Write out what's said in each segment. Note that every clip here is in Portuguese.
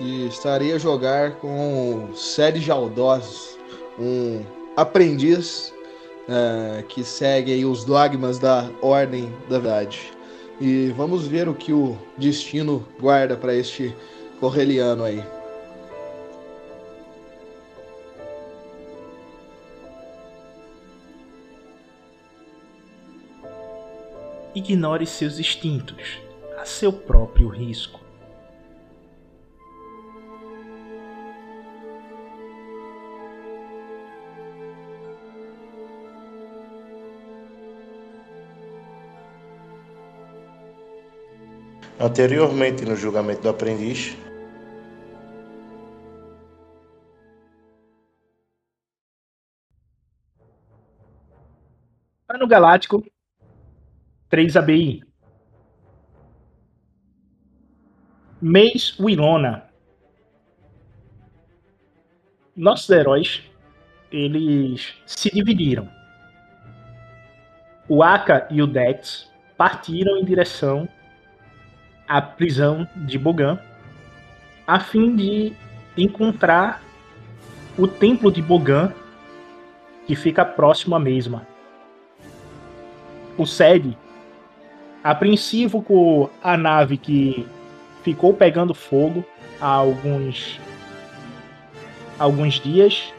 e estarei a jogar com Sérgio Aldós, um aprendiz eh, que segue os dogmas da Ordem da Verdade. E vamos ver o que o destino guarda para este correliano aí. Ignore seus instintos, a seu próprio risco. Anteriormente, no julgamento do aprendiz, Ano Galáctico 3 ABI. Mês Wilona. Nossos heróis, eles se dividiram. O Aka e o Dex partiram em direção à prisão de Bogan, a fim de encontrar o templo de Bogan, que fica próximo à mesma o SED, apreensivo com a nave que ficou pegando fogo há alguns, alguns dias,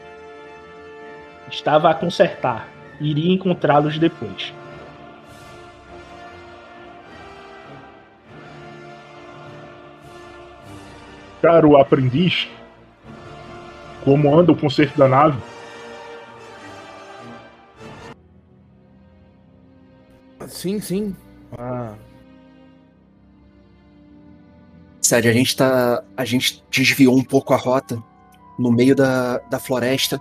estava a consertar. Iria encontrá-los depois. Caro aprendiz, como anda o conserto da nave? Sim, sim. Ah, Sério, a gente tá. A gente desviou um pouco a rota no meio da, da floresta.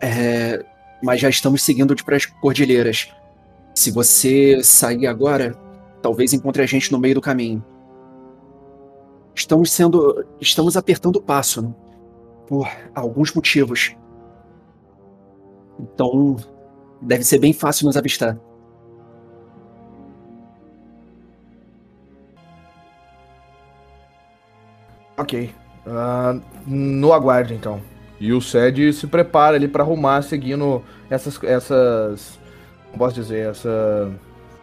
É, mas já estamos seguindo de para as cordilheiras. Se você sair agora, talvez encontre a gente no meio do caminho. Estamos sendo. Estamos apertando o passo, né? Por alguns motivos. Então, deve ser bem fácil nos avistar. ok. Ah, no aguarde então. E o Sed se prepara ali para arrumar seguindo essas. essas. Como posso dizer? Essa,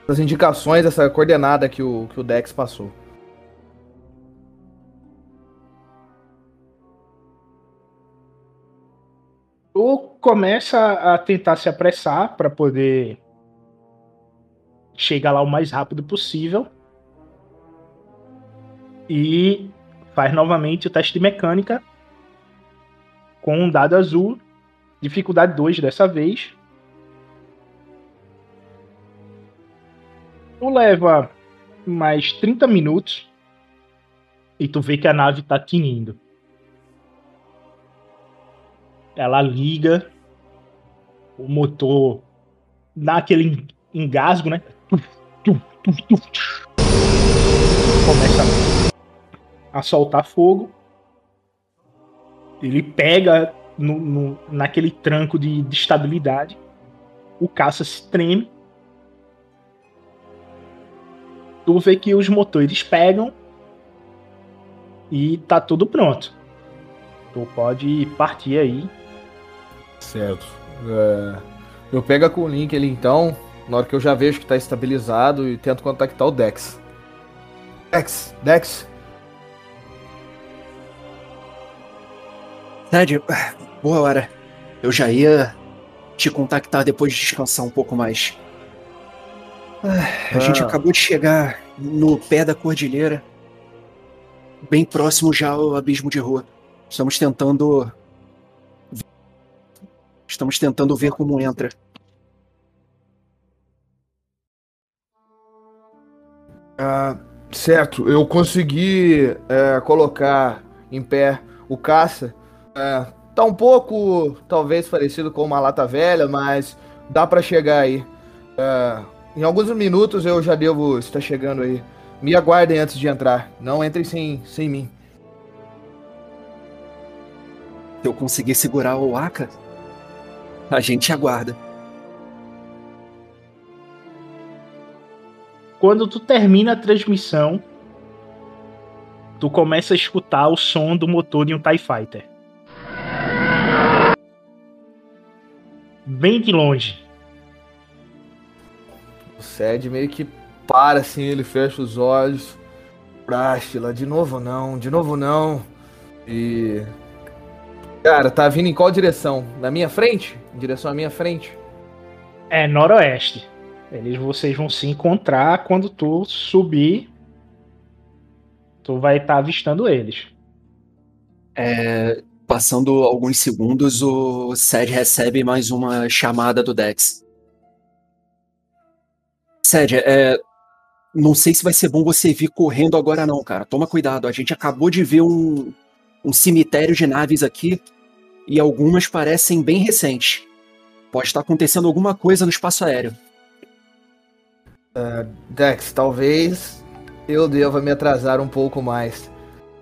essas indicações, essa coordenada que o, que o Dex passou. Começa a tentar se apressar para poder chegar lá o mais rápido possível e faz novamente o teste de mecânica com um dado azul, dificuldade 2 dessa vez. Tu leva mais 30 minutos e tu vê que a nave tá tinindo. Ela liga, o motor dá aquele engasgo, né? Começa a soltar fogo. Ele pega no, no, naquele tranco de, de estabilidade. O caça se treme. Tu vê que os motores pegam e tá tudo pronto. Tu pode partir aí. Certo. É, eu pego com o link ali então, na hora que eu já vejo que tá estabilizado e tento contactar o Dex. Dex, Dex. Ted, boa hora. Eu já ia te contactar depois de descansar um pouco mais. Ah, A gente Ah. acabou de chegar no pé da cordilheira, bem próximo já ao abismo de rua. Estamos tentando. Estamos tentando ver como entra. Ah, certo, eu consegui é, colocar em pé o caça. É, tá um pouco, talvez, parecido com uma lata velha, mas dá pra chegar aí. É, em alguns minutos eu já devo estar chegando aí. Me aguardem antes de entrar. Não entrem sem, sem mim. Se eu conseguir segurar o Aka, a gente aguarda. Quando tu termina a transmissão, tu começa a escutar o som do motor de um TIE Fighter. Bem de longe. O Sed meio que para assim, ele fecha os olhos. Prástila, de novo não, de novo não. E. Cara, tá vindo em qual direção? Na minha frente? Em direção à minha frente? É noroeste. Eles vocês vão se encontrar quando tu subir. Tu vai estar avistando eles. É, passando alguns segundos, o Sed recebe mais uma chamada do Dex. Sed, é, não sei se vai ser bom você vir correndo agora não, cara. Toma cuidado, a gente acabou de ver um, um cemitério de naves aqui e algumas parecem bem recentes. Pode estar acontecendo alguma coisa no espaço aéreo. Dex, talvez eu deva me atrasar um pouco mais.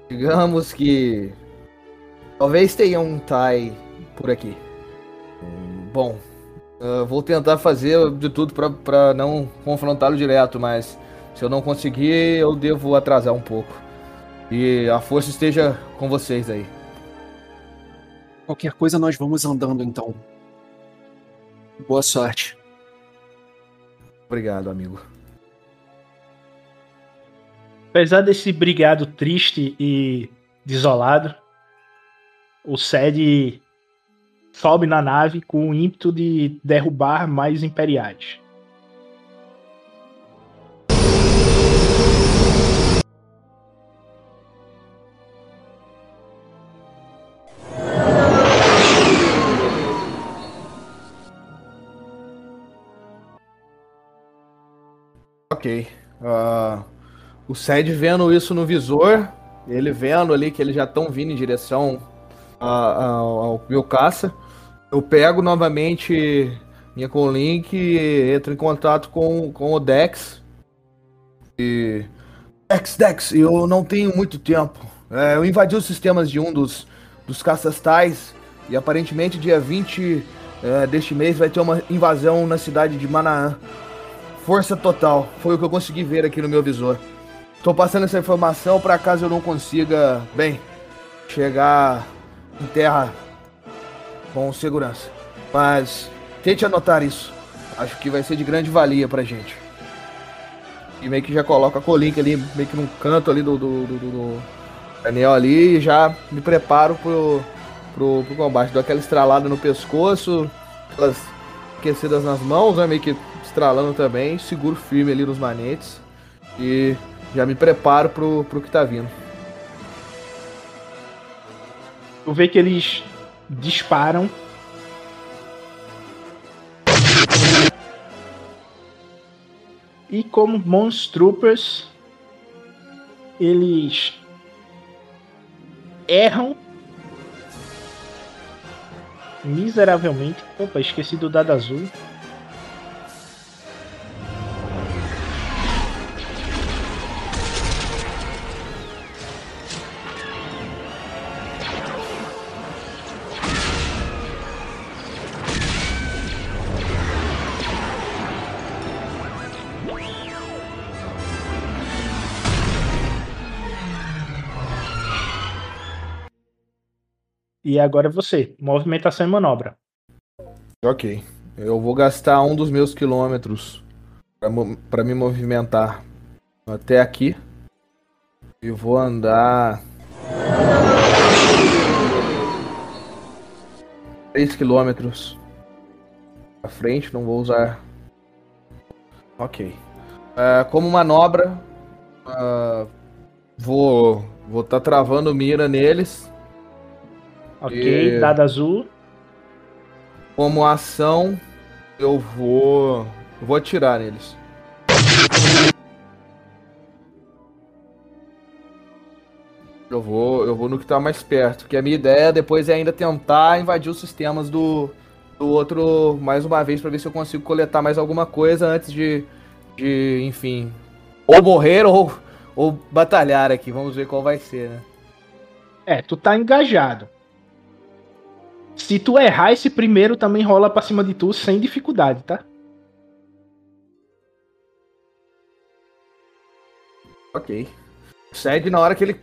Digamos que. Talvez tenha um Tai por aqui. Bom, eu vou tentar fazer de tudo pra não confrontá-lo direto, mas se eu não conseguir, eu devo atrasar um pouco. E a força esteja com vocês aí. Qualquer coisa nós vamos andando então. Boa sorte. Obrigado, amigo. Apesar desse brigado triste e desolado, o Sed sobe na nave com o ímpeto de derrubar mais imperiais. Ok. Ah, o Sed vendo isso no visor, ele vendo ali que eles já estão vindo em direção a- a- ao meu caça, eu pego novamente minha Conlink e entro em contato com, com o Dex. E. Dex, Dex, eu não tenho muito tempo. É, eu invadi os sistemas de um dos, dos caças tais e aparentemente dia 20 é, deste mês vai ter uma invasão na cidade de Manaã. Força total, foi o que eu consegui ver aqui no meu visor. Tô passando essa informação para caso eu não consiga, bem, chegar em terra com segurança. Mas tente anotar isso. Acho que vai ser de grande valia pra gente. E meio que já coloca a colink ali, meio que num canto ali do, do, do, do- anel ali e já me preparo pro, pro, pro combate. Dou aquela estralada no pescoço, aquelas aquecidas nas mãos, né? Meio que estralando também, seguro firme ali nos manetes e já me preparo pro, pro que tá vindo. Tu vê que eles disparam. E como Mons Troopers, eles erram miseravelmente. Opa, esqueci do dado azul. E agora é você. Movimentação e manobra. Ok. Eu vou gastar um dos meus quilômetros pra me movimentar até aqui. E vou andar. 3 quilômetros pra frente, não vou usar. Ok. Ah, como manobra, ah, vou vou tá travando mira neles. Ok, E- dado azul. Como ação, eu vou. eu vou atirar neles. Eu vou, eu vou no que tá mais perto. Porque a minha ideia depois é ainda tentar invadir os sistemas do, do outro mais uma vez pra ver se eu consigo coletar mais alguma coisa antes de, de enfim, ou morrer ou, ou batalhar aqui. Vamos ver qual vai ser, né? É, tu tá engajado. Se tu errar esse primeiro, também rola pra cima de tu sem dificuldade, tá? Ok. Segue na hora que ele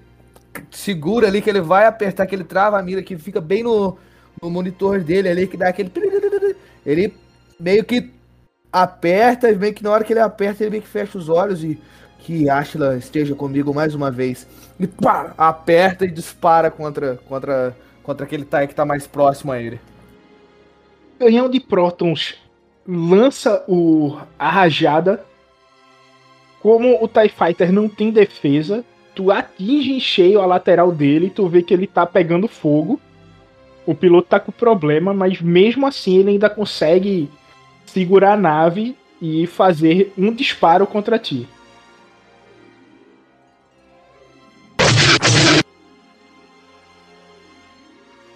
segura ali, que ele vai apertar, que ele trava a mira, que fica bem no, no monitor dele ali, que dá aquele. Ele meio que aperta, e meio que na hora que ele aperta, ele meio que fecha os olhos e que Ashla esteja comigo mais uma vez. E pá, aperta e dispara contra, contra, contra aquele Tai que tá mais próximo a ele. Canhão de prótons lança o, a rajada. Como o TIE Fighter não tem defesa, tu atinge em cheio a lateral dele, tu vê que ele tá pegando fogo. O piloto tá com problema, mas mesmo assim ele ainda consegue segurar a nave e fazer um disparo contra ti.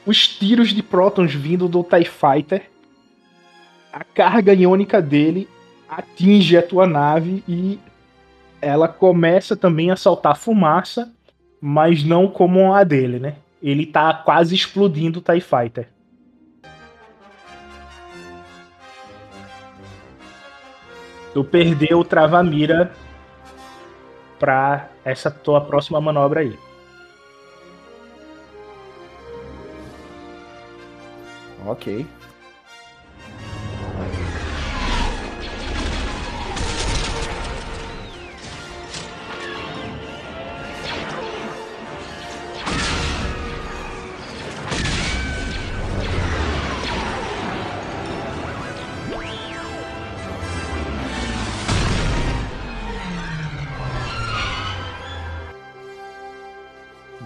Os tiros de prótons vindo do TIE Fighter, a carga iônica dele atinge a tua nave e ela começa também a soltar fumaça, mas não como a dele, né? Ele tá quase explodindo o TIE Fighter. Tu perdeu o trava-mira pra essa tua próxima manobra aí. Ok.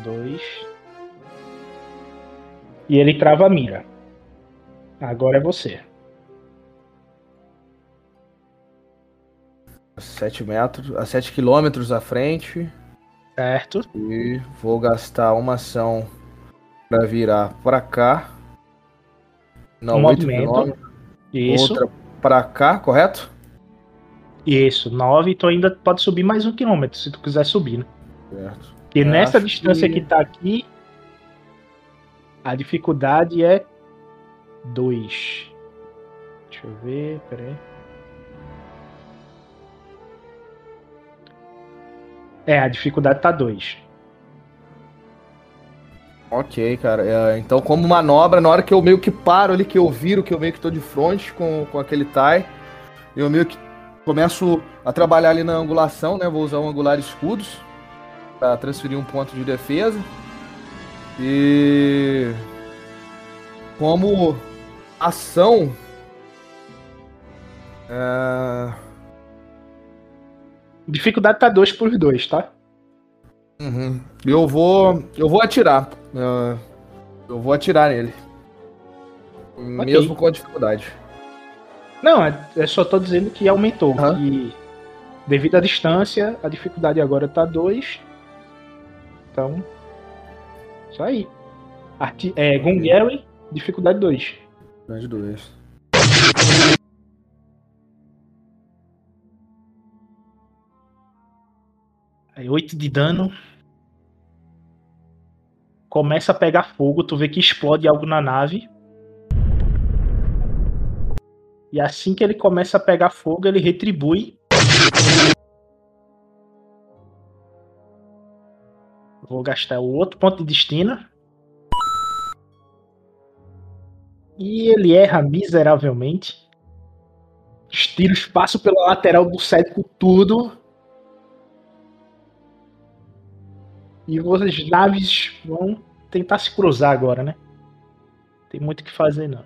Dois. E ele trava a mira. Agora é você. A 7 metros, a 7 quilômetros à frente. Certo? E vou gastar uma ação pra virar pra cá. Não, Um 8 movimento. quilômetros. Isso. Outra pra cá, correto? Isso. Nove. Tu ainda pode subir mais um quilômetro se tu quiser subir, né? Certo. Porque Eu nessa distância que- que... tá aqui, a dificuldade é 2. Deixa eu ver, peraí. É, a dificuldade tá 2. Ok, cara. É, então, como manobra, na hora que eu meio que paro ali, que eu viro, que eu meio que tô de frente com, com aquele TIE, eu meio que começo a trabalhar ali na angulação, né? Vou usar um angular escudos pra transferir um ponto de defesa. E como ação. É... Dificuldade tá 2 por 2, tá? Uhum. Eu vou. Eu vou atirar. É, Eu vou atirar nele. Mesmo com a dificuldade. Não, é, é só tô dizendo que aumentou. Aham. E devido à distância, a dificuldade agora tá 2. Então. Isso aí. Arti é, Gungary, dificuldade 2. Mais dois. Aí 8 de dano. Começa a pegar fogo, tu vê que explode algo na nave. E assim que ele começa a pegar fogo, ele retribui. Vou gastar o outro ponto de destino. E ele erra miseravelmente. Os tiros passam pela lateral do com tudo. E as naves vão tentar se cruzar agora, né? Tem muito o que fazer, não.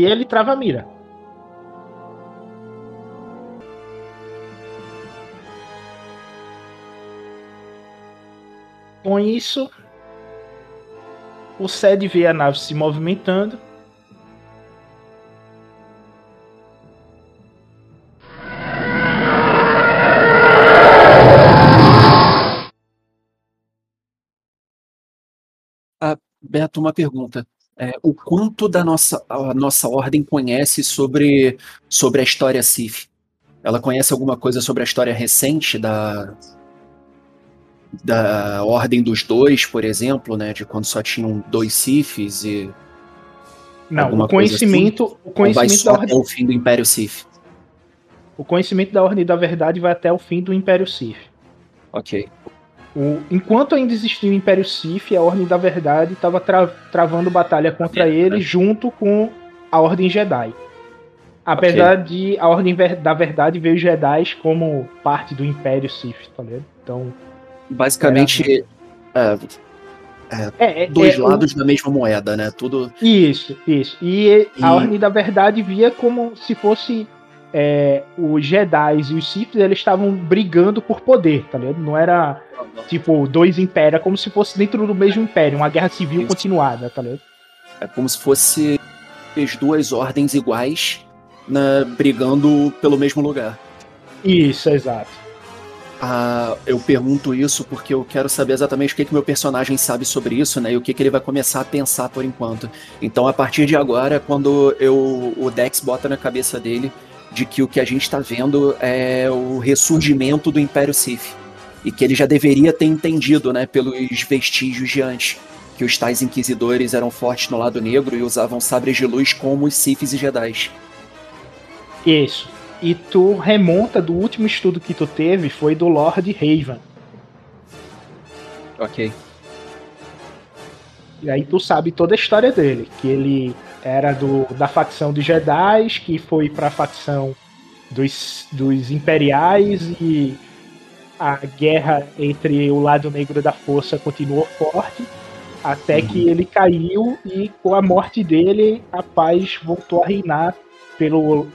E ele trava a mira. Com isso, o Sed vê a nave se movimentando. Ah, Beto, uma pergunta. É, o quanto da nossa, a nossa ordem conhece sobre, sobre a história Sif? Ela conhece alguma coisa sobre a história recente da, da Ordem dos Dois, por exemplo, né? De quando só tinham dois Sifs e. Não, o assim? conhecimento, o Ou vai conhecimento da até ordem, o fim do Império Sif? o conhecimento da ordem da verdade vai até o fim do Império Sith. Ok. O- enquanto ainda existia o Império Sith, a Ordem da Verdade estava travando batalha contra É, ele é. junto com a Ordem Jedi. Apesar de a Ordem Ver- da Verdade ver os Jedi como parte do Império Sith, tá ligado? Então, Basicamente, é, é, é- dois é o- lados da mesma moeda, né? Tudo. Isso, isso. E, E- a Ordem da Verdade via como se fosse é, os Jedi e os Sith, eles estavam brigando por poder, tá ligado? Não era tipo dois impérios, é como se fosse dentro do mesmo império, uma guerra civil Isso. continuada, tá ligado? É como se fosse as duas ordens iguais né, brigando pelo mesmo lugar. Isso, exato. Ah, eu pergunto isso porque eu quero saber exatamente o que, que meu personagem sabe sobre isso, né? E o que, que ele vai começar a pensar por enquanto. Então, a partir de agora, quando eu, o Dex bota na cabeça dele de que o que a gente está vendo é o ressurgimento do Império Sith. E que ele já deveria ter entendido, né, pelos vestígios de antes, que os tais inquisidores eram fortes no lado negro e usavam sabres de luz como os Siths e Jedi. Isso. E tu remonta do último estudo que tu teve, foi do Lord Raven. Ok. E aí tu sabe toda a história dele, que ele era do, da facção dos Jedi, que foi pra facção dos, dos Imperiais e a guerra entre o lado negro da força continuou forte, até que ele caiu e com a morte dele a paz voltou a reinar pelo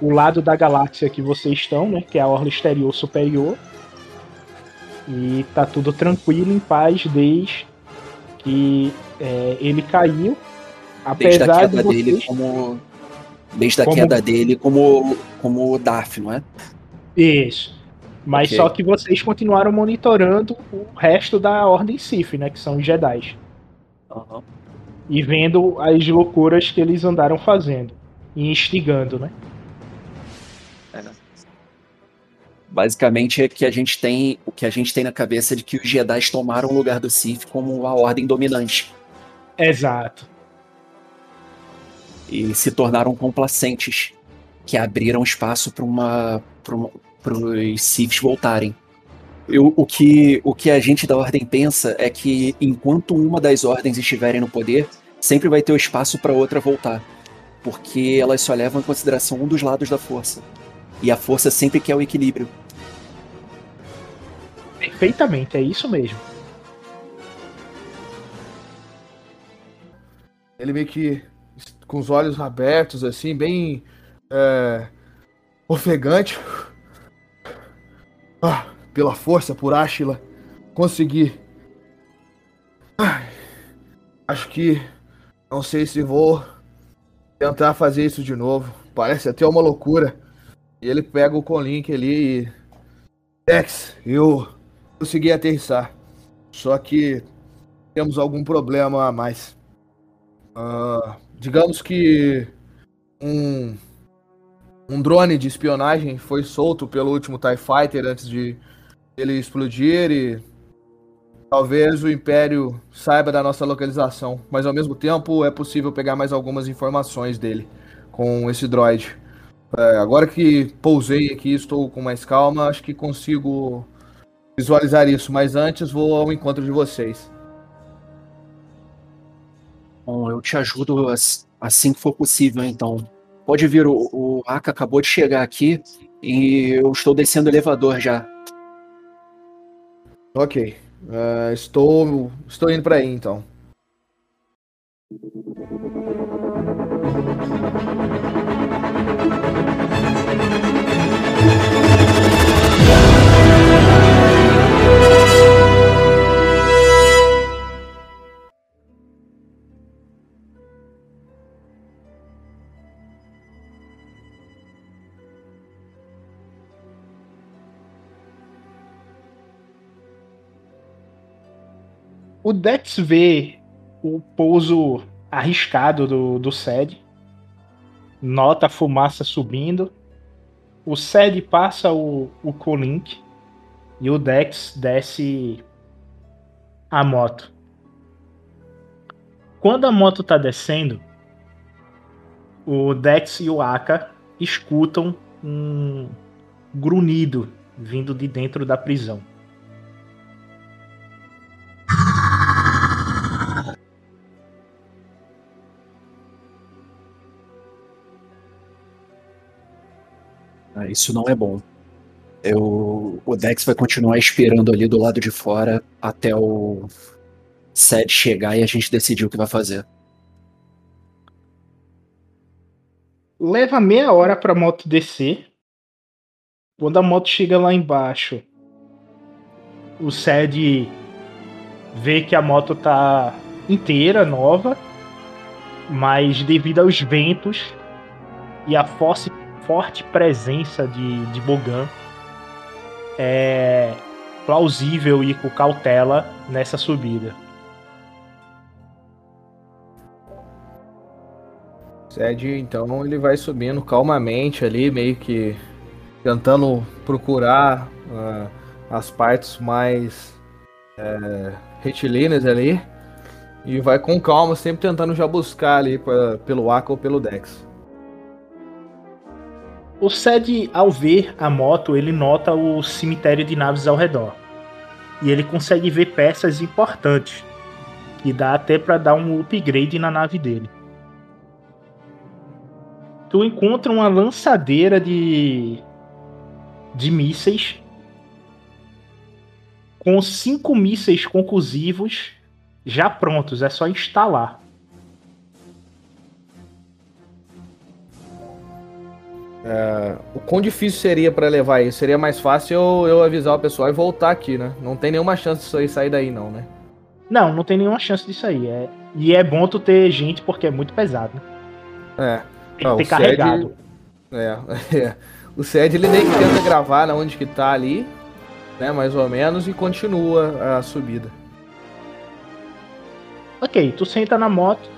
o lado da galáxia que vocês estão, né, que é a orla exterior superior. E tá tudo tranquilo, em paz, desde que é, ele caiu. Desde a Apesar de queda dele como. Desde a Como- queda dele como, como Darth, não é? Isso. Mas Ok. só que vocês continuaram monitorando o resto da Ordem Sith, né? Que são os Jedi. E vendo as loucuras que eles andaram fazendo. E instigando, né? Basicamente é que a gente tem o que a gente tem na cabeça de que os Jedi tomaram o lugar do Sith como a ordem dominante Exato. E se tornaram complacentes, que abriram espaço para uma para os Siths voltarem. Eu- o, que, o que a gente da ordem pensa é que enquanto uma das ordens estiverem no poder, sempre vai ter o espaço para outra voltar, porque elas só levam em consideração um dos lados da força. E a força sempre quer o equilíbrio. Perfeitamente, é isso mesmo. Ele meio que com os olhos abertos, assim, bem é, ofegante. Ah, pela força, por Ashila, consegui. Ai, acho que não sei se vou tentar fazer isso de novo. Parece até uma loucura. E ele pega o Colink ali e. Dex, eu consegui aterrissar. Só que temos algum problema a mais. Ah, digamos que um, um drone de espionagem foi solto pelo último TIE Fighter antes de ele explodir e talvez o Império saiba da nossa localização, mas ao mesmo tempo é possível pegar mais algumas informações dele com esse droid. É, agora que pousei aqui, estou com mais calma, acho que consigo visualizar isso, mas antes vou ao encontro de vocês. Bom, eu te ajudo assim que for possível, então. Pode vir, o, o Aka acabou de chegar aqui e eu estou descendo o elevador já. Ok. Uh, estou, estou indo para aí, então. O Dex vê o pouso arriscado do, do Sed, nota a fumaça subindo. O Sed passa o, o Colink e o Dex desce a moto. Quando a moto tá descendo, o Dex e o Aka escutam um grunhido vindo de dentro da prisão. Isso não é bom. Eu, o Dex vai continuar esperando ali do lado de fora até o Sed chegar e a gente decidir o que vai fazer. Leva meia hora pra moto descer. Quando a moto chega lá embaixo, o Sed vê que a moto tá inteira, nova, mas devido aos ventos e a força forte presença de, de Bogan, é plausível ir com cautela nessa subida. Sed, então, ele vai subindo calmamente ali, meio que tentando procurar uh, as partes mais uh, retilíneas ali. E vai com calma, sempre tentando já buscar ali pra, pelo Aka ou pelo Dex. O Sed, ao ver a moto, ele nota o cemitério de naves ao redor. E ele consegue ver peças importantes. Que dá até para dar um upgrade na nave dele. Tu encontra uma lançadeira de. de mísseis. Com cinco mísseis conclusivos já prontos, é só instalar. É, o quão difícil seria para levar isso? Seria mais fácil eu, eu, avisar o pessoal e voltar aqui, né? Não tem nenhuma chance disso aí sair daí, não, né? Não, não tem nenhuma chance disso aí. É... E é bom tu ter gente porque é muito pesado. Né? É. Tem que ter carregado. É, é. O SED ele nem que tenta gravar na onde que tá ali, né? Mais ou menos, e continua a subida. Ok, tu senta na moto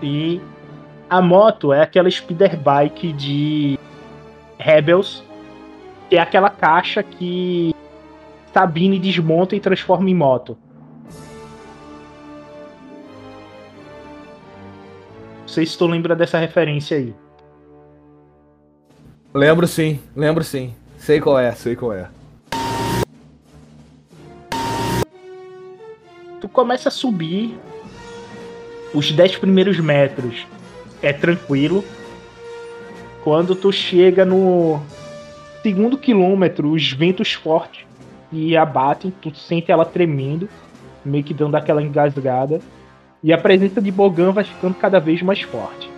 e a moto é aquela speeder bike de Rebels, que é aquela caixa que Sabine desmonta e transforma em moto. Não sei se tu lembra dessa referência aí. Lembro sim, lembro sim. Sei qual é, sei qual é. Tu começa a subir os 10 primeiros metros é tranquilo. Quando tu chega no segundo quilômetro, os ventos fortes e abatem, tu sente ela tremendo, meio que dando aquela engasgada. E a presença de Bogan vai ficando cada vez mais forte.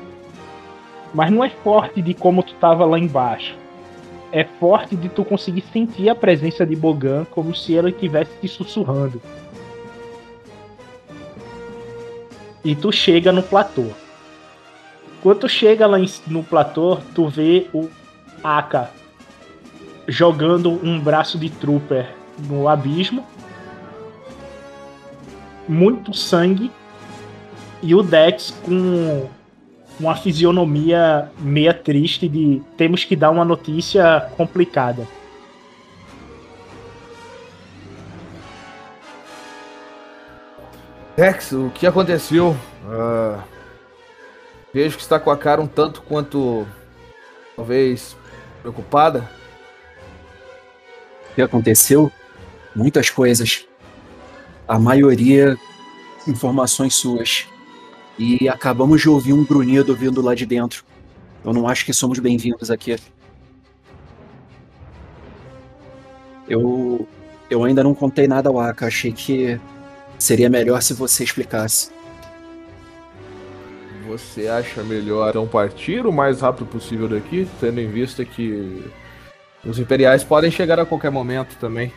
Mas não é forte de como tu tava lá embaixo. É forte de tu conseguir sentir a presença de Bogan como se ela estivesse te sussurrando. E tu chega no platô. Quando tu chega lá no platô, tu vê o Aka jogando um braço de trooper no abismo. Muito sangue. E o Dex com uma fisionomia meia triste de temos que dar uma notícia complicada. Dex, o que aconteceu? Ah, vejo que está com a cara um tanto quanto. talvez. preocupada. O que aconteceu? Muitas coisas. A maioria informações suas. E acabamos de ouvir um grunhido vindo lá de dentro. Eu não acho que somos bem-vindos aqui. Eu. Eu ainda não contei nada ao Aka. Achei que seria melhor se você explicasse. Você acha melhor então partir o mais rápido possível daqui, tendo em vista que os imperiais podem chegar a qualquer momento também?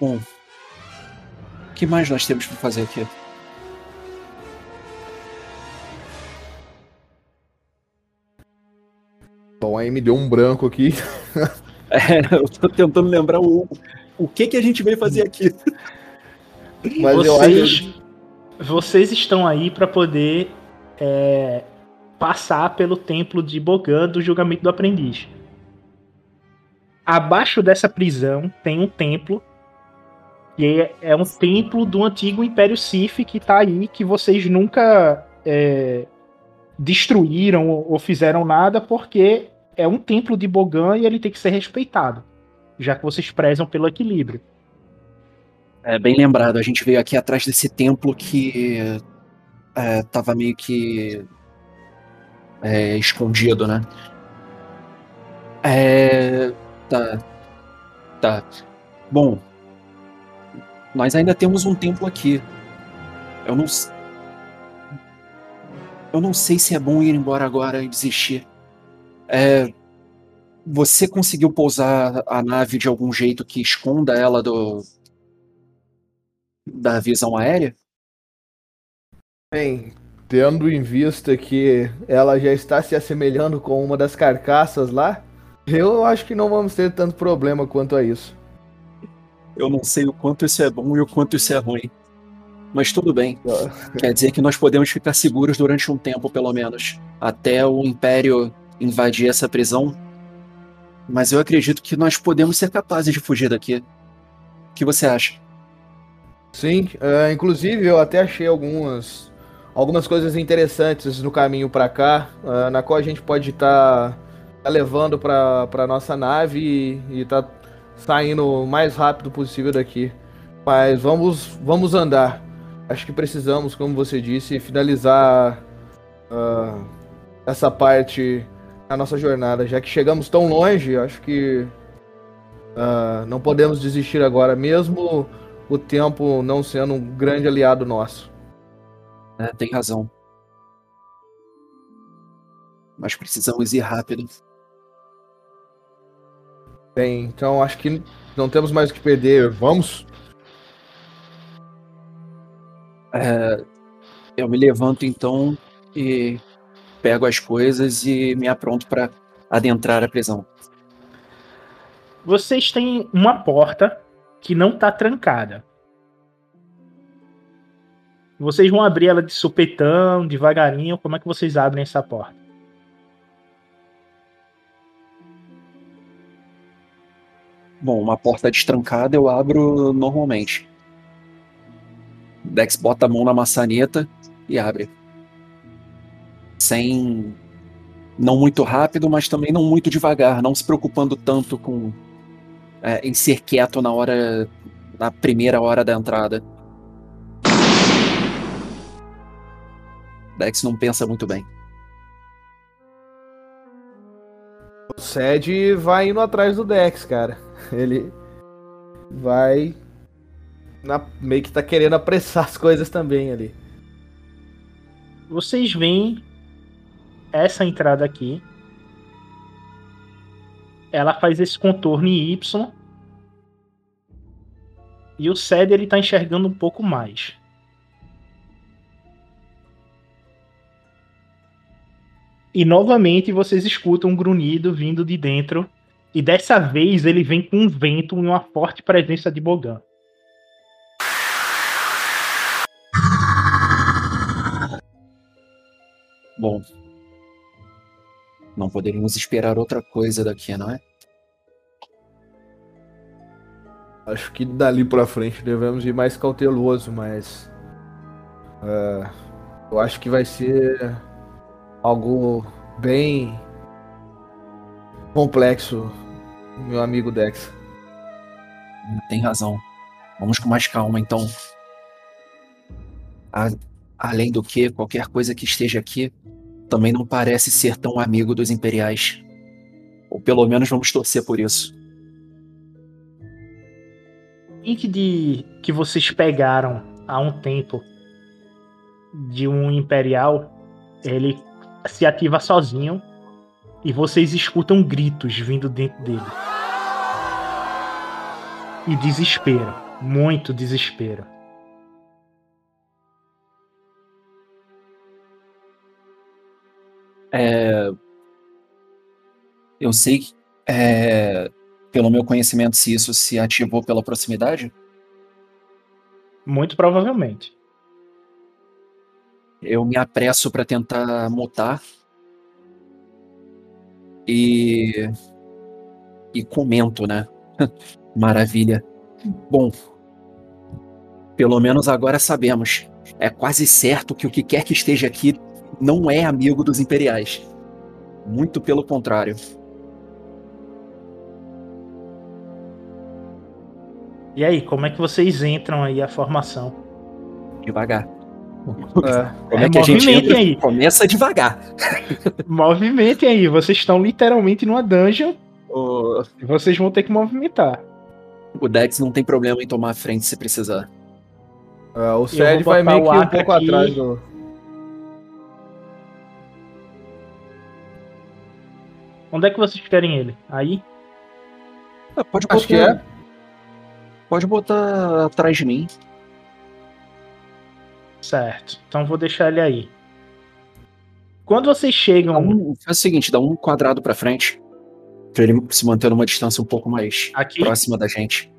Bom, o que mais nós temos para fazer aqui? Bom, aí me deu um branco aqui. É, eu tô tentando lembrar o, o que que a gente veio fazer aqui. Mas eu vocês, acho. vocês estão aí para poder é, passar pelo templo de Bogan do julgamento do aprendiz. Abaixo dessa prisão tem um templo. E é, é um templo do antigo Império Sif que tá aí, que vocês nunca é, destruíram ou ou fizeram nada, porque é um templo de Bogan e ele tem que ser respeitado. Já que vocês prezam pelo equilíbrio. É bem lembrado, a gente veio aqui atrás desse templo que é, tava meio que é, escondido, né? É. Tá. Tá. Bom. Nós ainda temos um templo aqui. Eu não. Eu não sei se é bom ir embora agora e desistir. É. Você conseguiu pousar a nave de algum jeito que esconda ela do. da visão aérea? Bem, tendo em vista que ela já está se assemelhando com uma das carcaças lá, eu acho que não vamos ter tanto problema quanto a isso. Eu não sei o quanto isso é bom e o quanto isso é ruim. Mas tudo bem. Quer dizer que nós podemos ficar seguros durante um tempo, pelo menos. Até o Império invadir essa prisão. Mas eu acredito que nós podemos ser capazes de fugir daqui. O que você acha? Sim, é, inclusive eu até achei algumas algumas coisas interessantes no caminho para cá, é, na qual a gente pode estar levando para nossa nave e, e tá saindo o mais rápido possível daqui. Mas vamos vamos andar. Acho que precisamos, como você disse, finalizar ah, essa parte da nossa jornada, já que chegamos tão longe. Acho que ah, não podemos desistir agora, mesmo o tempo não sendo um grande aliado nosso. É, tem razão. Mas precisamos ir rápido. Bem, então acho que não temos mais o que perder. Vamos? É, eu me levanto então e pego as coisas e me apronto para adentrar a prisão. Vocês têm uma porta que não tá trancada. Vocês vão abrir ela de supetão, devagarinho. Como é que vocês abrem essa porta? Bom, uma porta destrancada eu abro normalmente. Dex bota a mão na maçaneta e abre. Sem. Não muito rápido, mas também não muito devagar, não se preocupando tanto com. é, em ser quieto na hora. na primeira hora da entrada. Dex não pensa muito bem. O Sed vai indo atrás do Dex, cara. Ele vai. na- meio que tá querendo apressar as coisas também ali. Vocês veem essa entrada aqui, ela faz esse contorno em Y. E o SED ele tá enxergando um pouco mais. E novamente vocês escutam um grunhido vindo de dentro. E dessa vez ele vem com um vento e uma forte presença de Bogan. Bom, não poderíamos esperar outra coisa daqui, não é? Acho que dali pra frente devemos ir mais cauteloso, mas. é, eu acho que vai ser algo bem complexo, meu amigo Dex. Tem razão. Vamos com mais calma, então. A- além do que, qualquer coisa que esteja aqui também não parece ser tão amigo dos imperiais. Ou pelo menos vamos torcer por isso. link de que vocês pegaram há um tempo de um imperial, ele se ativa sozinho e vocês escutam gritos vindo dentro dele. E desespero, muito desespero. É, Eu sei, que, é, pelo meu conhecimento, se isso se ativou pela proximidade. Muito provavelmente. Eu me apresso para tentar mutar e e comento, né? Maravilha. Bom, pelo menos agora sabemos. É quase certo que o que quer que esteja aqui não é amigo dos imperiais. Muito pelo contrário. E aí, como é que vocês entram aí a formação? Devagar. É, Como é, É, que a gente entra? aí. Começa devagar. Movimentem aí, vocês estão literalmente numa dungeon O, e vocês vão ter que movimentar. o Dex não tem problema em tomar a frente se precisar. é, o vou vai meio que um pouco aqui. atrás do. Onde é que vocês querem ele? Aí? Ah, pode botar, Acho que é. Pode botar atrás de mim. Certo. Então vou deixar ele aí. Quando vocês Dá chegam um- faz o seguinte, dá um quadrado pra frente. Pra ele se manter numa distância um pouco mais aqui, próxima da gente.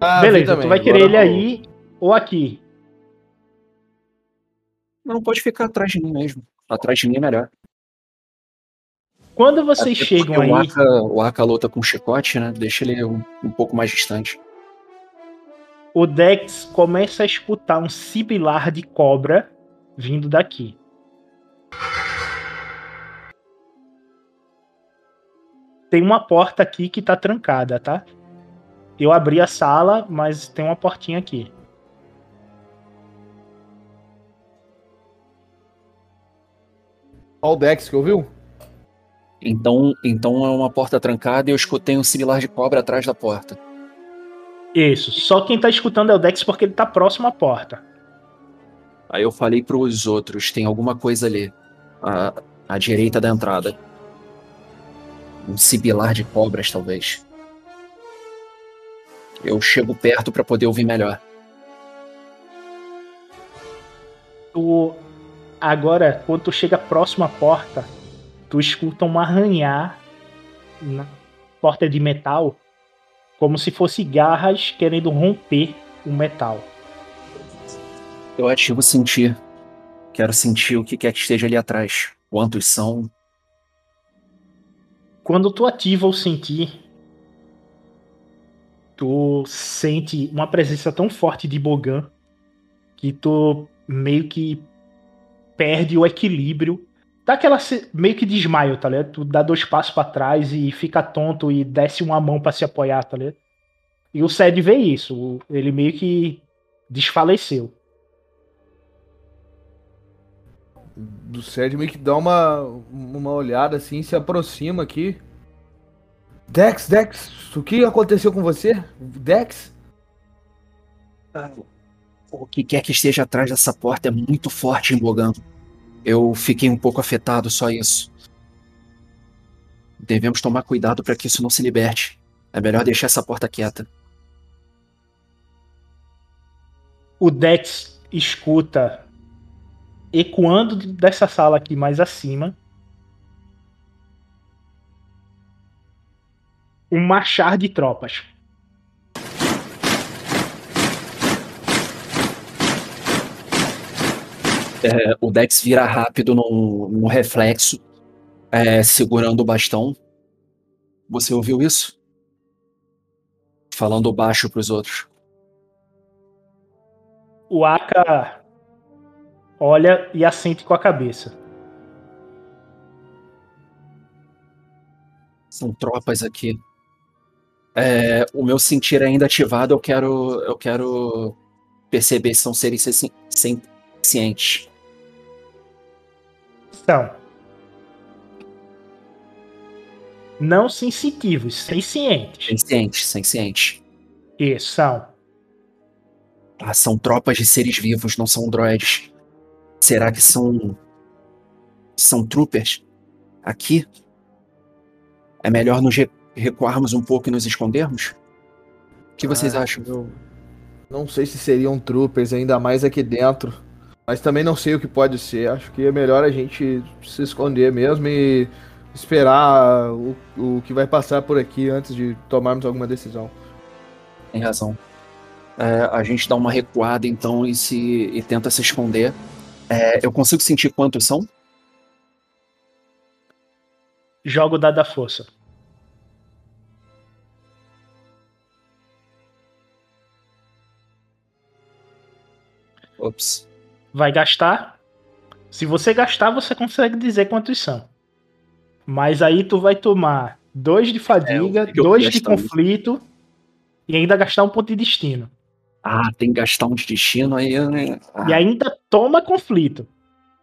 Ah, beleza, tu vai querer agora ele eu- aí ou aqui. Não pode ficar atrás de mim mesmo. Atrás de mim é melhor. Quando vocês Até chegam aí, O Aka, o Aka luta com chicote, né? Deixa ele um, um pouco mais distante. o Dex começa a escutar um sibilar de cobra vindo daqui. Tem uma porta aqui que tá trancada, tá? Eu abri a sala, mas tem uma portinha aqui. Ó o Dex que ouviu? Então, então é uma porta trancada e eu escutei um similar de cobra atrás da porta. Isso. Só quem tá escutando é o Dex porque ele tá próximo à porta. Aí eu falei pros outros, tem alguma coisa ali. À, à direita da entrada. Um sibilar de cobras, talvez. Eu chego perto pra poder ouvir melhor. Tu agora, quando tu chega próximo à porta, tu escuta um arranhar na porta de metal, como se fosse garras querendo romper o metal. Eu ativo sentir. Quero sentir o que quer que esteja ali atrás. Quantos são? Quando tu ativa o sentir, tu sente uma presença tão forte de Bogan que tu meio que perde o equilíbrio. Dá aquela meio que desmaio, tá ligado? Tu dá dois passos pra trás e fica tonto e desce uma mão pra se apoiar, tá ligado? E o Sed vê isso, o- ele meio que desfaleceu. Do Sed meio que dá uma, uma olhada assim, se aproxima aqui. Dex, Dex, o que aconteceu com você? Dex? O que quer que esteja atrás dessa porta é muito forte em Bogan. Eu fiquei um pouco afetado, só isso. Devemos tomar cuidado para que isso não se liberte. É melhor deixar essa porta quieta. O Dex escuta ecoando dessa sala aqui mais acima um marchar de tropas. É, o Dex vira rápido no, no reflexo, é, segurando o bastão. Você ouviu isso? Falando baixo para os outros. O Aka olha e assente com a cabeça. São tropas aqui. É, o meu sentir ainda ativado, eu quero, eu quero perceber se são seres cientes. São. Não sensitivos, sencientes. Sencientes, sencientes. Isso, são. Ah, são tropas de seres vivos, não são droids. Será que são. São troopers? Aqui? É melhor nos recuarmos um pouco e nos escondermos? O que vocês Ah, acham? eu não sei se seriam troopers, ainda mais aqui dentro. Mas também não sei o que pode ser. Acho que é melhor a gente se esconder mesmo e esperar o, o que vai passar por aqui antes de tomarmos alguma decisão. Tem razão. É, a gente dá uma recuada então e, se, e tenta se esconder. É, eu consigo sentir quantos são? Jogo dado da força. Ops. Vai gastar. Se você gastar, você consegue dizer quantos são. Mas aí tu vai tomar dois de fadiga, É, dois de conflito e ainda gastar um ponto de destino. Ah, tem que gastar um de destino aí, né? Ah, E ainda toma conflito.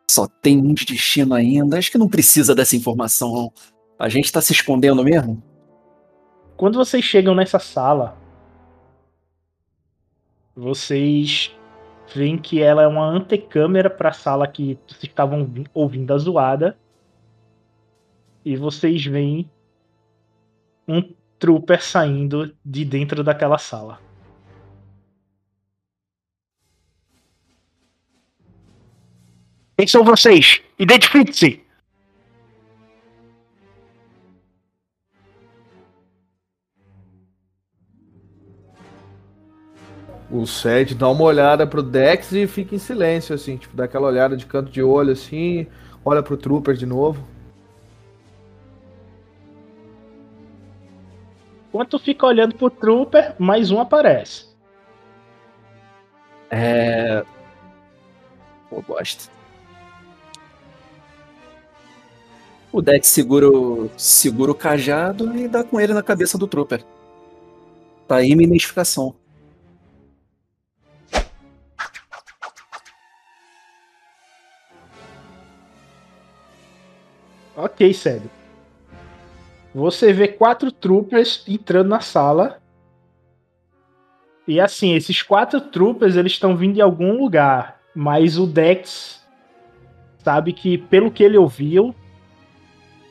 Só tem um de destino ainda. Acho que não precisa dessa informação. não. A gente tá se escondendo mesmo? Quando vocês chegam nessa sala, vocês veem que ela é uma antecâmera para a sala que vocês estavam vi- ouvindo a zoada. E vocês veem um trooper saindo de dentro daquela sala. Quem são vocês? Identifique-se! O Sed dá uma olhada pro Dex e fica em silêncio, assim, tipo, dá aquela olhada de canto de olho, assim, olha pro Trooper de novo. Enquanto fica olhando pro trooper, mais um aparece. É. Pô, gosto. O Dex segura o, segura o cajado e dá com ele na cabeça do Trooper. Tá aí minha identificação. Ok, sério. Você vê quatro troopers entrando na sala. E assim, esses quatro troopers eles estão vindo de algum lugar. Mas o Dex sabe que, pelo que ele ouviu,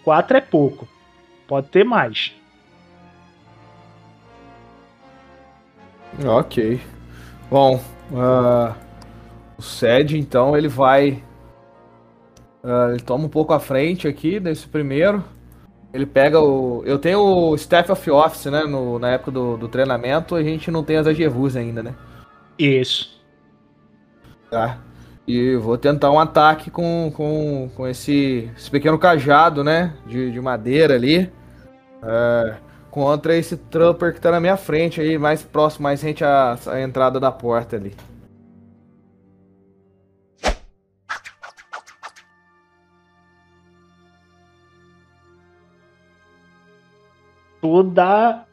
quatro é pouco. Pode ter mais. Ok. Bom, ah, o Sed, então, ele vai. Ah, ele toma um pouco à frente aqui nesse primeiro. Ele pega o. Eu tenho o Staff of Office, né? No, na época do, do treinamento, a gente não tem as Agevus ainda, né? Isso. Tá. E vou tentar um ataque com, com, com esse, esse pequeno cajado, né? De, de madeira ali. é, contra esse Trooper que tá na minha frente aí, mais próximo, mais rente à, à entrada da porta ali. Tu dá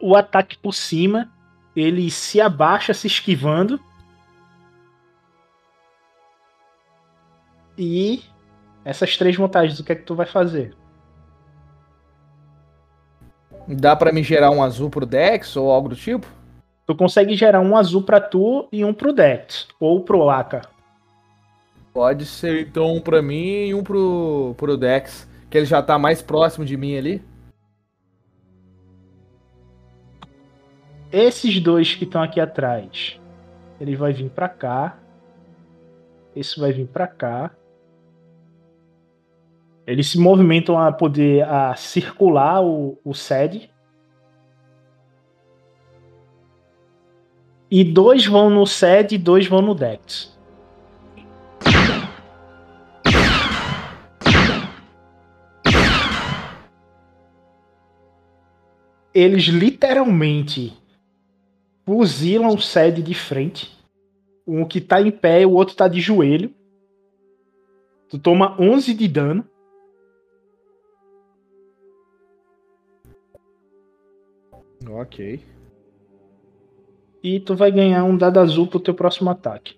o ataque por cima. Ele se abaixa, se esquivando. E essas três vantagens, o que é que tu vai fazer? Dá pra me gerar um azul pro Dex ou algo do tipo? Tu consegue gerar um azul pra tu e um pro Dex. Ou pro Aka. Pode ser então um pra mim e um pro, pro Dex. Que ele já tá mais próximo de mim ali. Esses dois que estão aqui atrás, ele vai vir para cá. Esse vai vir para cá. Eles se movimentam a poder a circular o, o. E dois vão no sed e dois vão no Dex. Eles literalmente fuzilam o SED de frente. Um que tá em pé e o outro tá de joelho. Tu toma 11 de dano. Ok. E tu vai ganhar um dado azul pro teu próximo ataque.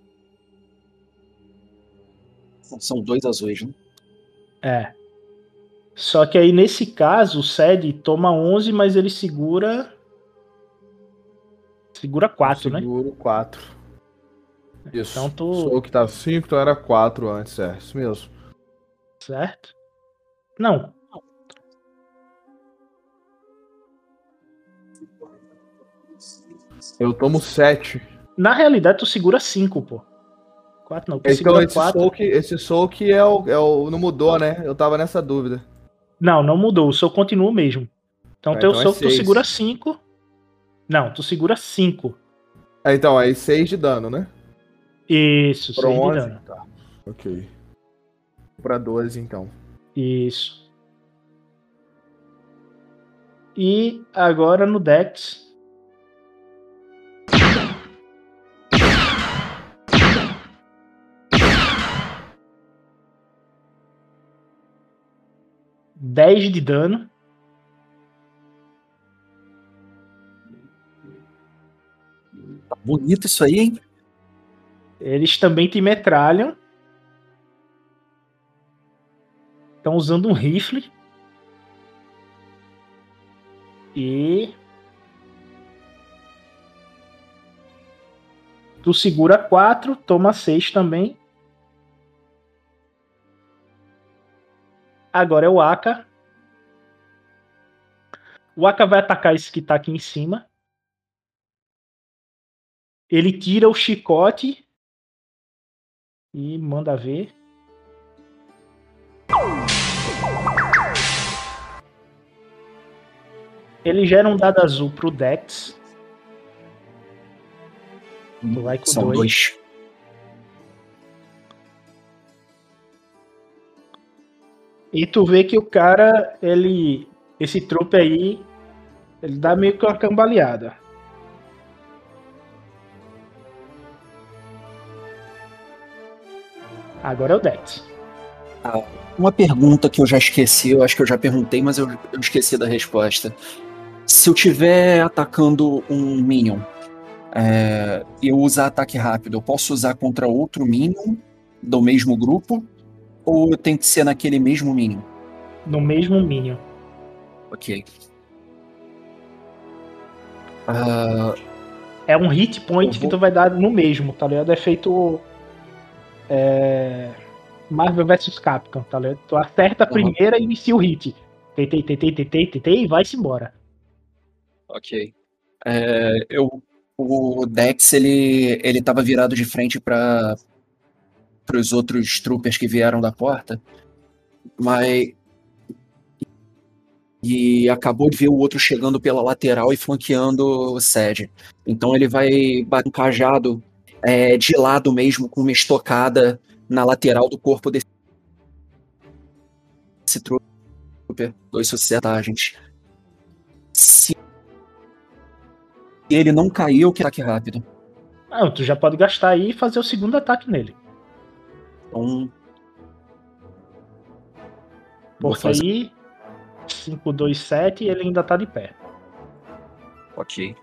São dois azuis, né? É. Só que aí nesse caso o Sed toma 11, mas ele segura. Segura 4, né? Seguro 4. Isso. Então tu- Sou o que tá 5, então era 4 antes, é. Isso mesmo. Certo? Não. Eu tomo 7. Na realidade tu segura 5, pô. 4 não, tu Então esse 4. soul, que, esse soul que é o, é o. Não mudou, né? Eu tava nessa dúvida. Não, não mudou. O seu continua o mesmo. Então Ah, teu então é soco tu segura 5. Não, tu segura 5. Ah, então, aí 6 de dano, né? Isso, Foram 6 de 11? dano. Tá. Ok. Pra 12, então. Isso. E agora no Dex. Dez de dano. Bonito isso aí, hein? Eles também te metralham. Estão usando um rifle. E. Tu segura 4, toma 6 também. Agora é o Aka. O Aka vai atacar esse que tá aqui em cima. Ele tira o chicote e manda ver. Ele gera um dado azul pro Dex. Vai com São dois. dois. E tu vê que o cara, ele. Esse trupe aí, ele dá meio que uma cambaleada. Agora é o Dex. Uma pergunta que eu já esqueci, eu acho que eu já perguntei, mas eu, eu esqueci da resposta. Se eu tiver atacando um Minion é, e eu usar ataque rápido, eu posso usar contra outro Minion do mesmo grupo? Ou tem que ser naquele mesmo Minion? No mesmo Minion. Ok. Ah, É um hit point Eu que vou- tu vai dar no mesmo, tá ligado? É feito. É, Marvel vs Capcom, tá ligado? Tu acerta a Uhum. primeira e inicia o hit. Tentei, tentei, tentei, tentei e vai-se embora. ok. É, eu, o Dex, ele, ele tava virado de frente para os outros troopers que vieram da porta, mas e acabou de ver o outro chegando pela lateral e flanqueando o Sed. Então ele vai bater um cajado é, de lado mesmo, com uma estocada na lateral do corpo desse esse trooper. Dois societagens. Se ele não caiu, que ataque rápido. Ah, tu já pode gastar aí e fazer o segundo ataque nele. Então. Porque fazer- aí 5, 2, 7 e ele ainda tá de pé. Ok.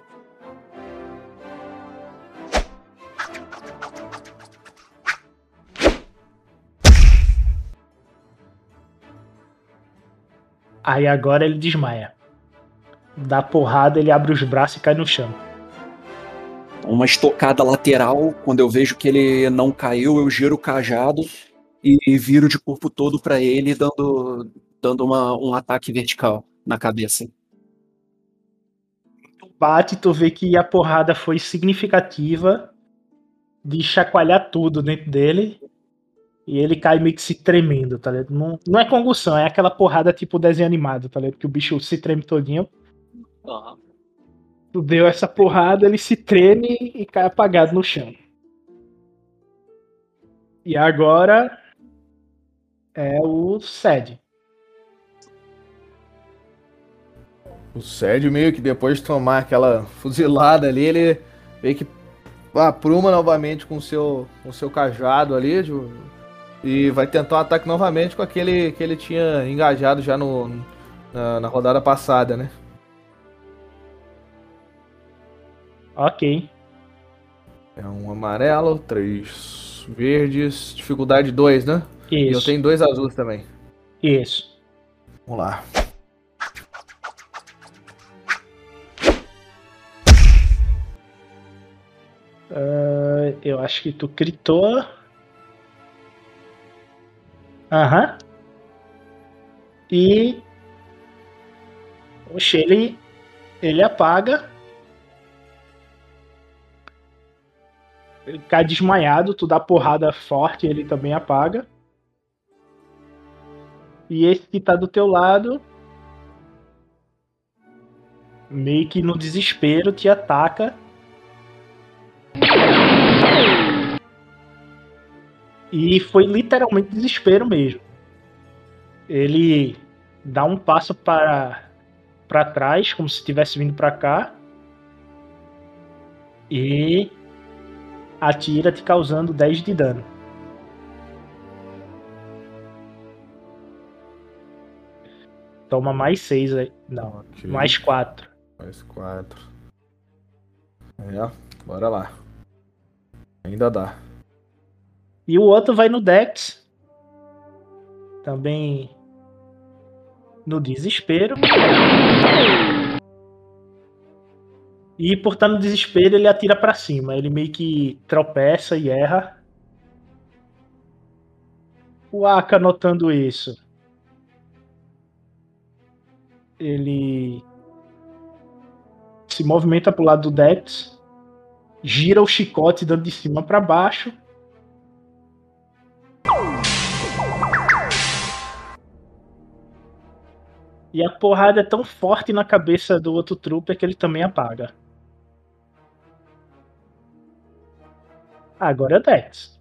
Aí agora ele desmaia. Dá porrada, ele abre os braços e cai no chão. Uma estocada lateral. Quando eu vejo que ele não caiu, eu giro o cajado e viro de corpo todo pra ele, dando, dando uma, um ataque vertical na cabeça. Bate, tu vê que a porrada foi significativa de chacoalhar tudo dentro dele. E ele cai meio que se tremendo, tá ligado? Não, não é congussão, é aquela porrada tipo desenho animado, tá ligado? Que o bicho se treme todinho. Tu deu essa porrada, ele se treme e cai apagado no chão. E agora é o Sed. O Sérgio meio que depois de tomar aquela fuzilada ali, ele meio que apruma novamente com o seu, com o seu cajado ali de- e vai tentar um ataque novamente com aquele que ele tinha engajado já no, na, na rodada passada, né? Ok. É um amarelo, três verdes, dificuldade 2, né? E eu Isso. tenho dois azuis também. Isso. Vamos lá. Ah, eu acho que tu gritou. Aham. E. Oxe, ele. Ele apaga. Ele cai desmaiado, tu dá porrada forte, ele também apaga. E esse que tá do teu lado. Meio que no desespero te ataca. E foi literalmente desespero mesmo. Ele dá um passo para para trás, como se estivesse vindo para cá. E atira te causando 10 de dano. Toma mais 6 aí. Não, Ok. mais 4. Mais quatro. É, bora lá. Ainda dá. E o outro vai no Dex. Também no desespero. E por estar no desespero, ele atira pra cima. Ele meio que tropeça e erra. O Aka notando isso. Ele se movimenta pro lado do Dex. Gira o chicote dando de cima pra baixo. E a porrada é tão forte na cabeça do outro trooper que ele também apaga. Agora é Dex.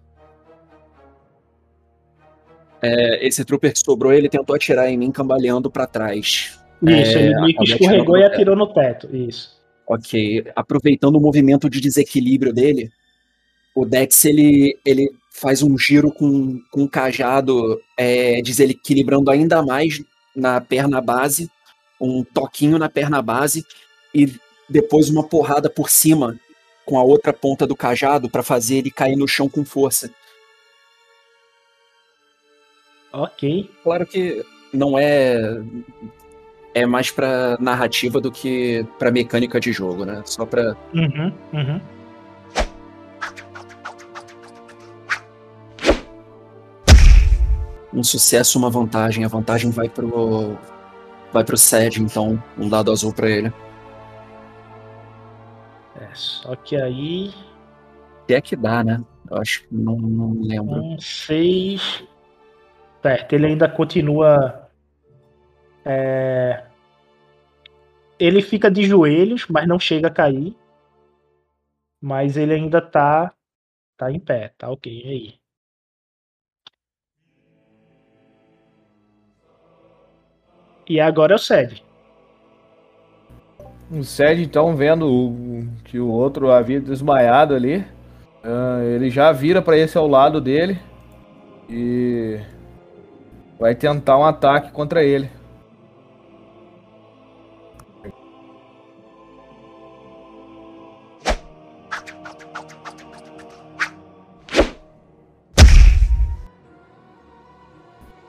É, esse trooper que sobrou, ele tentou atirar em mim cambaleando pra trás. Isso, É, ele meio que escorregou e atirou no teto. Isso. Ok, aproveitando o movimento de desequilíbrio dele, o Dex ele, ele faz um giro com, com o cajado, é, desequilibrando ainda mais na perna base, um toquinho na perna base e depois uma porrada por cima com a outra ponta do cajado para fazer ele cair no chão com força. Ok. Claro que não é é mais pra narrativa do que pra mecânica de jogo, né? Só pra Uhum, uhum. Um sucesso, uma vantagem. A vantagem vai pro vai pro Sed, então um dado azul pra ele. É, só que aí. Se é que dá, né? Eu acho que não, não lembro. Um 6. Certo, ele ainda continua. é, Ele fica de joelhos, mas não chega a cair. Mas ele ainda tá. Tá em pé, tá ok. Aí? E agora é o Sed. O Sérgio, então, vendo que o outro havia desmaiado ali, ah, ele já vira pra esse ao lado dele e vai tentar um ataque contra ele.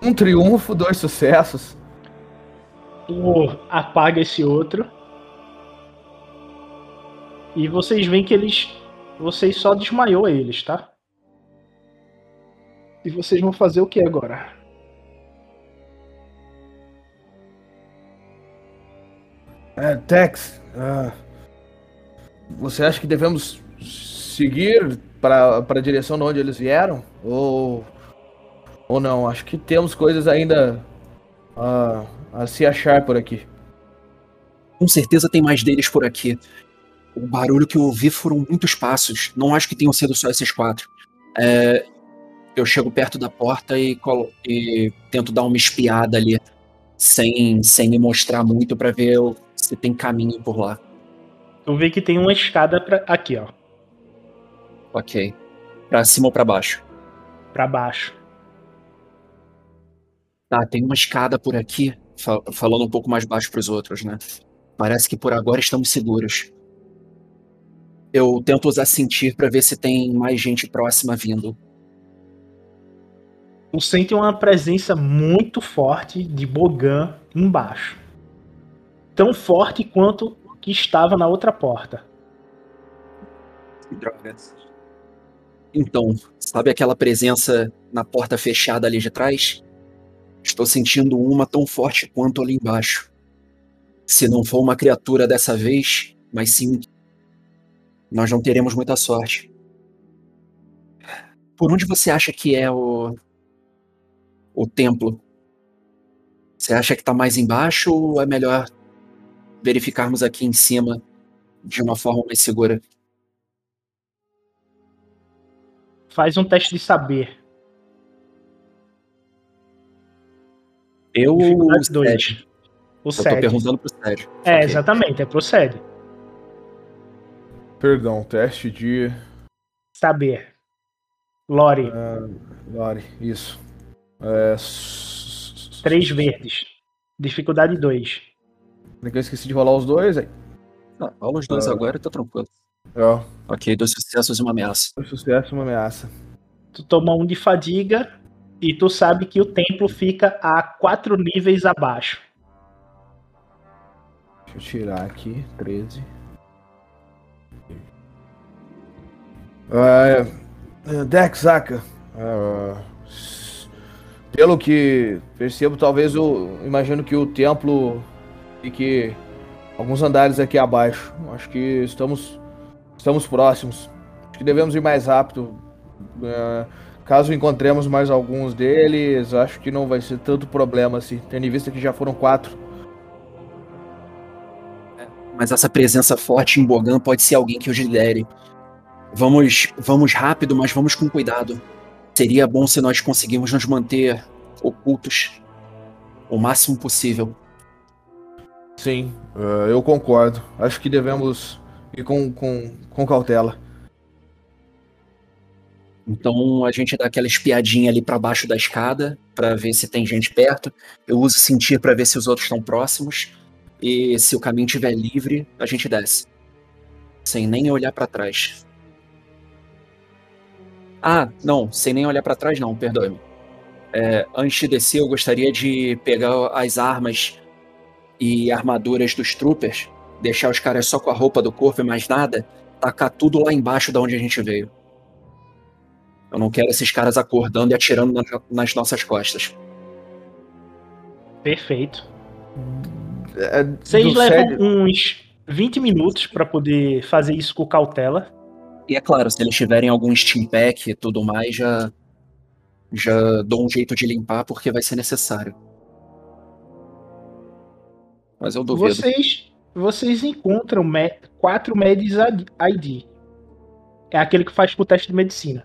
Um triunfo, dois sucessos. Tu apaga esse outro. E vocês veem que eles. Vocês só desmaiou eles, tá? E vocês vão fazer o que agora? É, Tex, ah, você acha que devemos seguir para a direção de onde eles vieram? Ou, ou não? Acho que temos coisas ainda a, a se achar por aqui. Com certeza tem mais deles por aqui. o barulho que eu ouvi foram muitos passos. Não acho que tenham sido só esses quatro. É, eu chego perto da porta e, colo- e tento dar uma espiada ali, sem, sem me mostrar muito pra ver se tem caminho por lá. Tu vê que tem uma escada pra... aqui, ó, Ok. Pra cima ou pra baixo? pra baixo. Tá, tem uma escada por aqui, fa- falando um pouco mais baixo pros outros, né? Parece que por agora estamos seguros. Eu tento usar sentir pra ver se tem mais gente próxima vindo. Tu sente uma presença muito forte de Bogan embaixo. Tão forte quanto que estava na outra porta. Que drogas. Então, sabe aquela presença na porta fechada ali de trás? Estou sentindo uma tão forte quanto ali embaixo. Se não for uma criatura dessa vez, mas sim, nós não teremos muita sorte. Por onde você acha que é o o templo? Você acha que está mais embaixo ou é melhor verificarmos aqui em cima de uma forma mais segura? Faz um teste de saber. Eu Dificuldade Sérgio. 2. O Eu tô 7. perguntando pro Sérgio. É, Ok. exatamente, é procede. Perdão, teste de. Saber. Lore, ah, Lore, isso. É... s- 3 verdes. Dificuldade 2. É que Eu esqueci de rolar os dois aí. Ah, rola os dois Ah. agora e tá tranquilo. Ó, Ok, dois sucessos e uma ameaça. um sucesso e uma ameaça. Tu toma um de fadiga e tu sabe que o templo fica a 4 níveis abaixo. Deixa eu tirar aqui. 13. Ah, é, Dex, saca. Ah, s- pelo que percebo, talvez eu imagino que o templo fique alguns andares aqui abaixo. Acho que estamos estamos próximos. Acho que devemos ir mais rápido. Ah, caso encontremos mais alguns deles, acho que não vai ser tanto problema assim, tendo em vista que já foram quatro. Mas essa presença forte em Bogan pode ser alguém que os lidere. Vamos, vamos rápido, mas vamos com cuidado. Seria bom se nós conseguirmos nos manter ocultos o máximo possível. Sim, eh, eu concordo. Acho que devemos ir com, com, com cautela. Então a gente dá aquela espiadinha ali pra baixo da escada pra ver se tem gente perto. Eu uso sentir pra ver se os outros estão próximos e se o caminho estiver livre, a gente desce, sem nem olhar pra trás. Ah, não, sem nem olhar pra trás não, perdoe-me. É, antes de descer, eu gostaria de pegar as armas e armaduras dos troopers, deixar os caras só com a roupa do corpo e mais nada, tacar tudo lá embaixo da onde a gente veio. Eu não quero esses caras acordando e atirando na- nas nossas costas. Perfeito. É, Vocês levam sério- uns 20 minutos pra poder fazer isso com cautela. E é claro, se eles tiverem algum steam pack e tudo mais, já, já dou um jeito de limpar porque vai ser necessário. Mas eu duvido. Vocês, vocês encontram me- quatro Medis ID. É aquele que faz pro teste de medicina.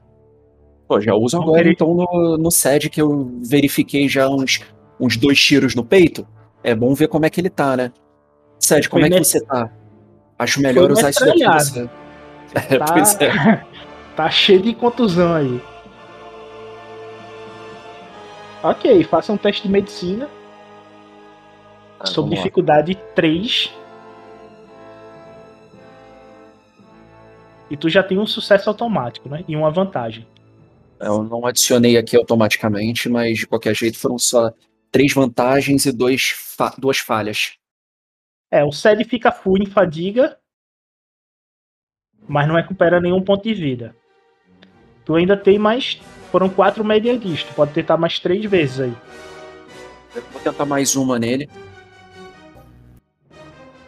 Pô, já uso Não agora então no, no SED que eu verifiquei já uns, uns dois tiros no peito. É bom ver como é que ele tá, né? SED, como Foi é que você tá? Acho melhor Foi usar isso daqui. Você... É, Tá, pois é. tá cheio de contusão aí. Ok, faça um teste de medicina Ah, sob lá. dificuldade 3. E tu já tem um sucesso automático, né? E uma vantagem. Eu não adicionei aqui automaticamente, mas de qualquer jeito foram só três vantagens e dois fa- duas falhas. É, o SED fica full em fadiga, mas não recupera nenhum ponto de vida. Tu ainda tem mais. Foram quatro médias disso. Tu pode tentar mais três vezes aí. Eu vou tentar mais uma nele.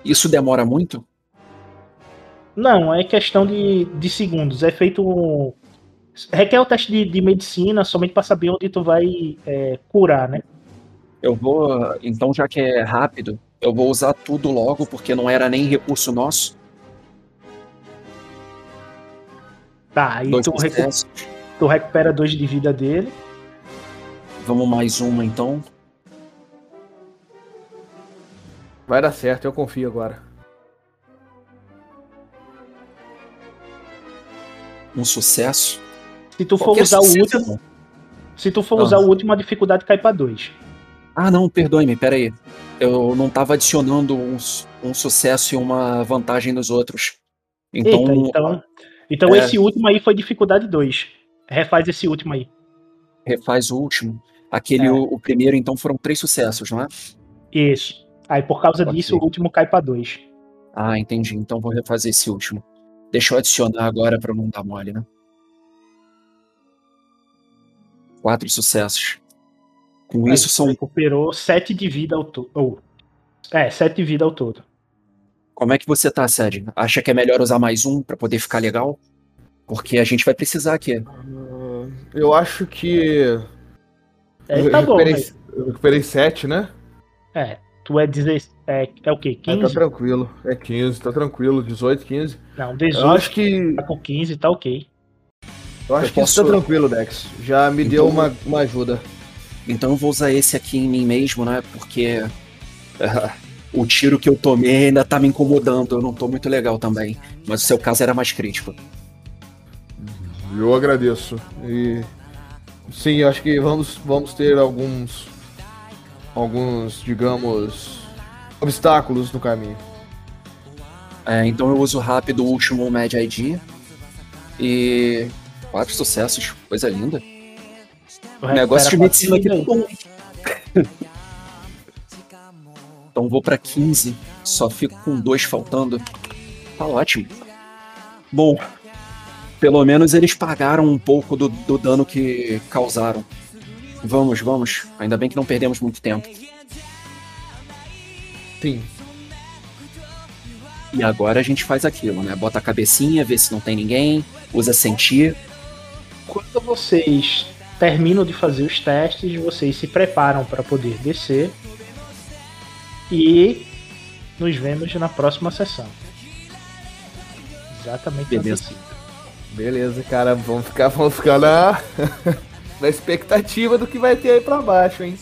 Isso demora muito? Não, é questão de, de segundos. É feito. um- Requer o teste de, de medicina somente para saber onde tu vai é, curar, né? Eu vou. Então, já que é rápido, eu vou usar tudo logo, porque não era nem recurso nosso. Tá, aí Dois tu, recu- tu recupera dois de vida dele. Vamos mais uma então. Vai dar certo, eu confio agora. Um sucesso. Se tu for Qualquer usar o sucesso é último, se tu for Ah. usar o último, a dificuldade cai pra dois. Ah, não, perdoe-me, peraí. Eu não tava adicionando um, um sucesso e uma vantagem nos outros. Então, Eita, então. Então é. esse último aí foi dificuldade 2. Refaz esse último aí. refaz o último. Aquele, É. o, o primeiro, então, foram três sucessos, não é? Isso. Aí por causa disso, o último cai pra 2. Ah, entendi. Então vou refazer esse último. Deixa eu adicionar agora pra não dar mole, né? Quatro sucessos. Com isso são. Recuperou 7 de vida ao todo. Ou, é, 7 de vida ao todo. Como é que você tá, Sed? Acha que é melhor usar mais um pra poder ficar legal? Porque a gente vai precisar aqui. Ah, Eu acho que. É, eu, tá bom, recuperei, mas, eu recuperei 7, né? É, tu é 16. É, é o quê? Ah, tá 15? tranquilo. É 15, tá tranquilo. 18, 15. Não, Eu 18 acho que. tá com 15, tá ok. Eu acho Eu que isso posso- tá tranquilo, Dex. Já me Então- deu uma, uma ajuda. Então eu vou usar esse aqui em mim mesmo, né? Porque o tiro que eu tomei ainda tá me incomodando. Eu não tô muito legal também. Mas o seu caso era mais crítico. Eu agradeço. E sim, acho que vamos, vamos ter alguns alguns, digamos, obstáculos no caminho. É, então eu uso rápido o último Mad ID. E. Quatro sucessos, coisa linda. O negócio de medicina aqui quatro tá bom. Então vou pra 15. Só fico com dois faltando. Tá ótimo. Bom, pelo menos eles pagaram um pouco do, do dano que causaram. Vamos, vamos. Ainda bem que não perdemos muito tempo. Sim. E agora a gente faz aquilo, né? Bota a cabecinha, vê se não tem ninguém, usa sentir. Quando vocês terminam de fazer os testes, vocês se preparam para poder descer. E nos vemos na próxima sessão. Exatamente na Beleza. Beleza, cara, vamos ficar, vamos ficar na, na expectativa do que vai ter aí pra baixo, hein?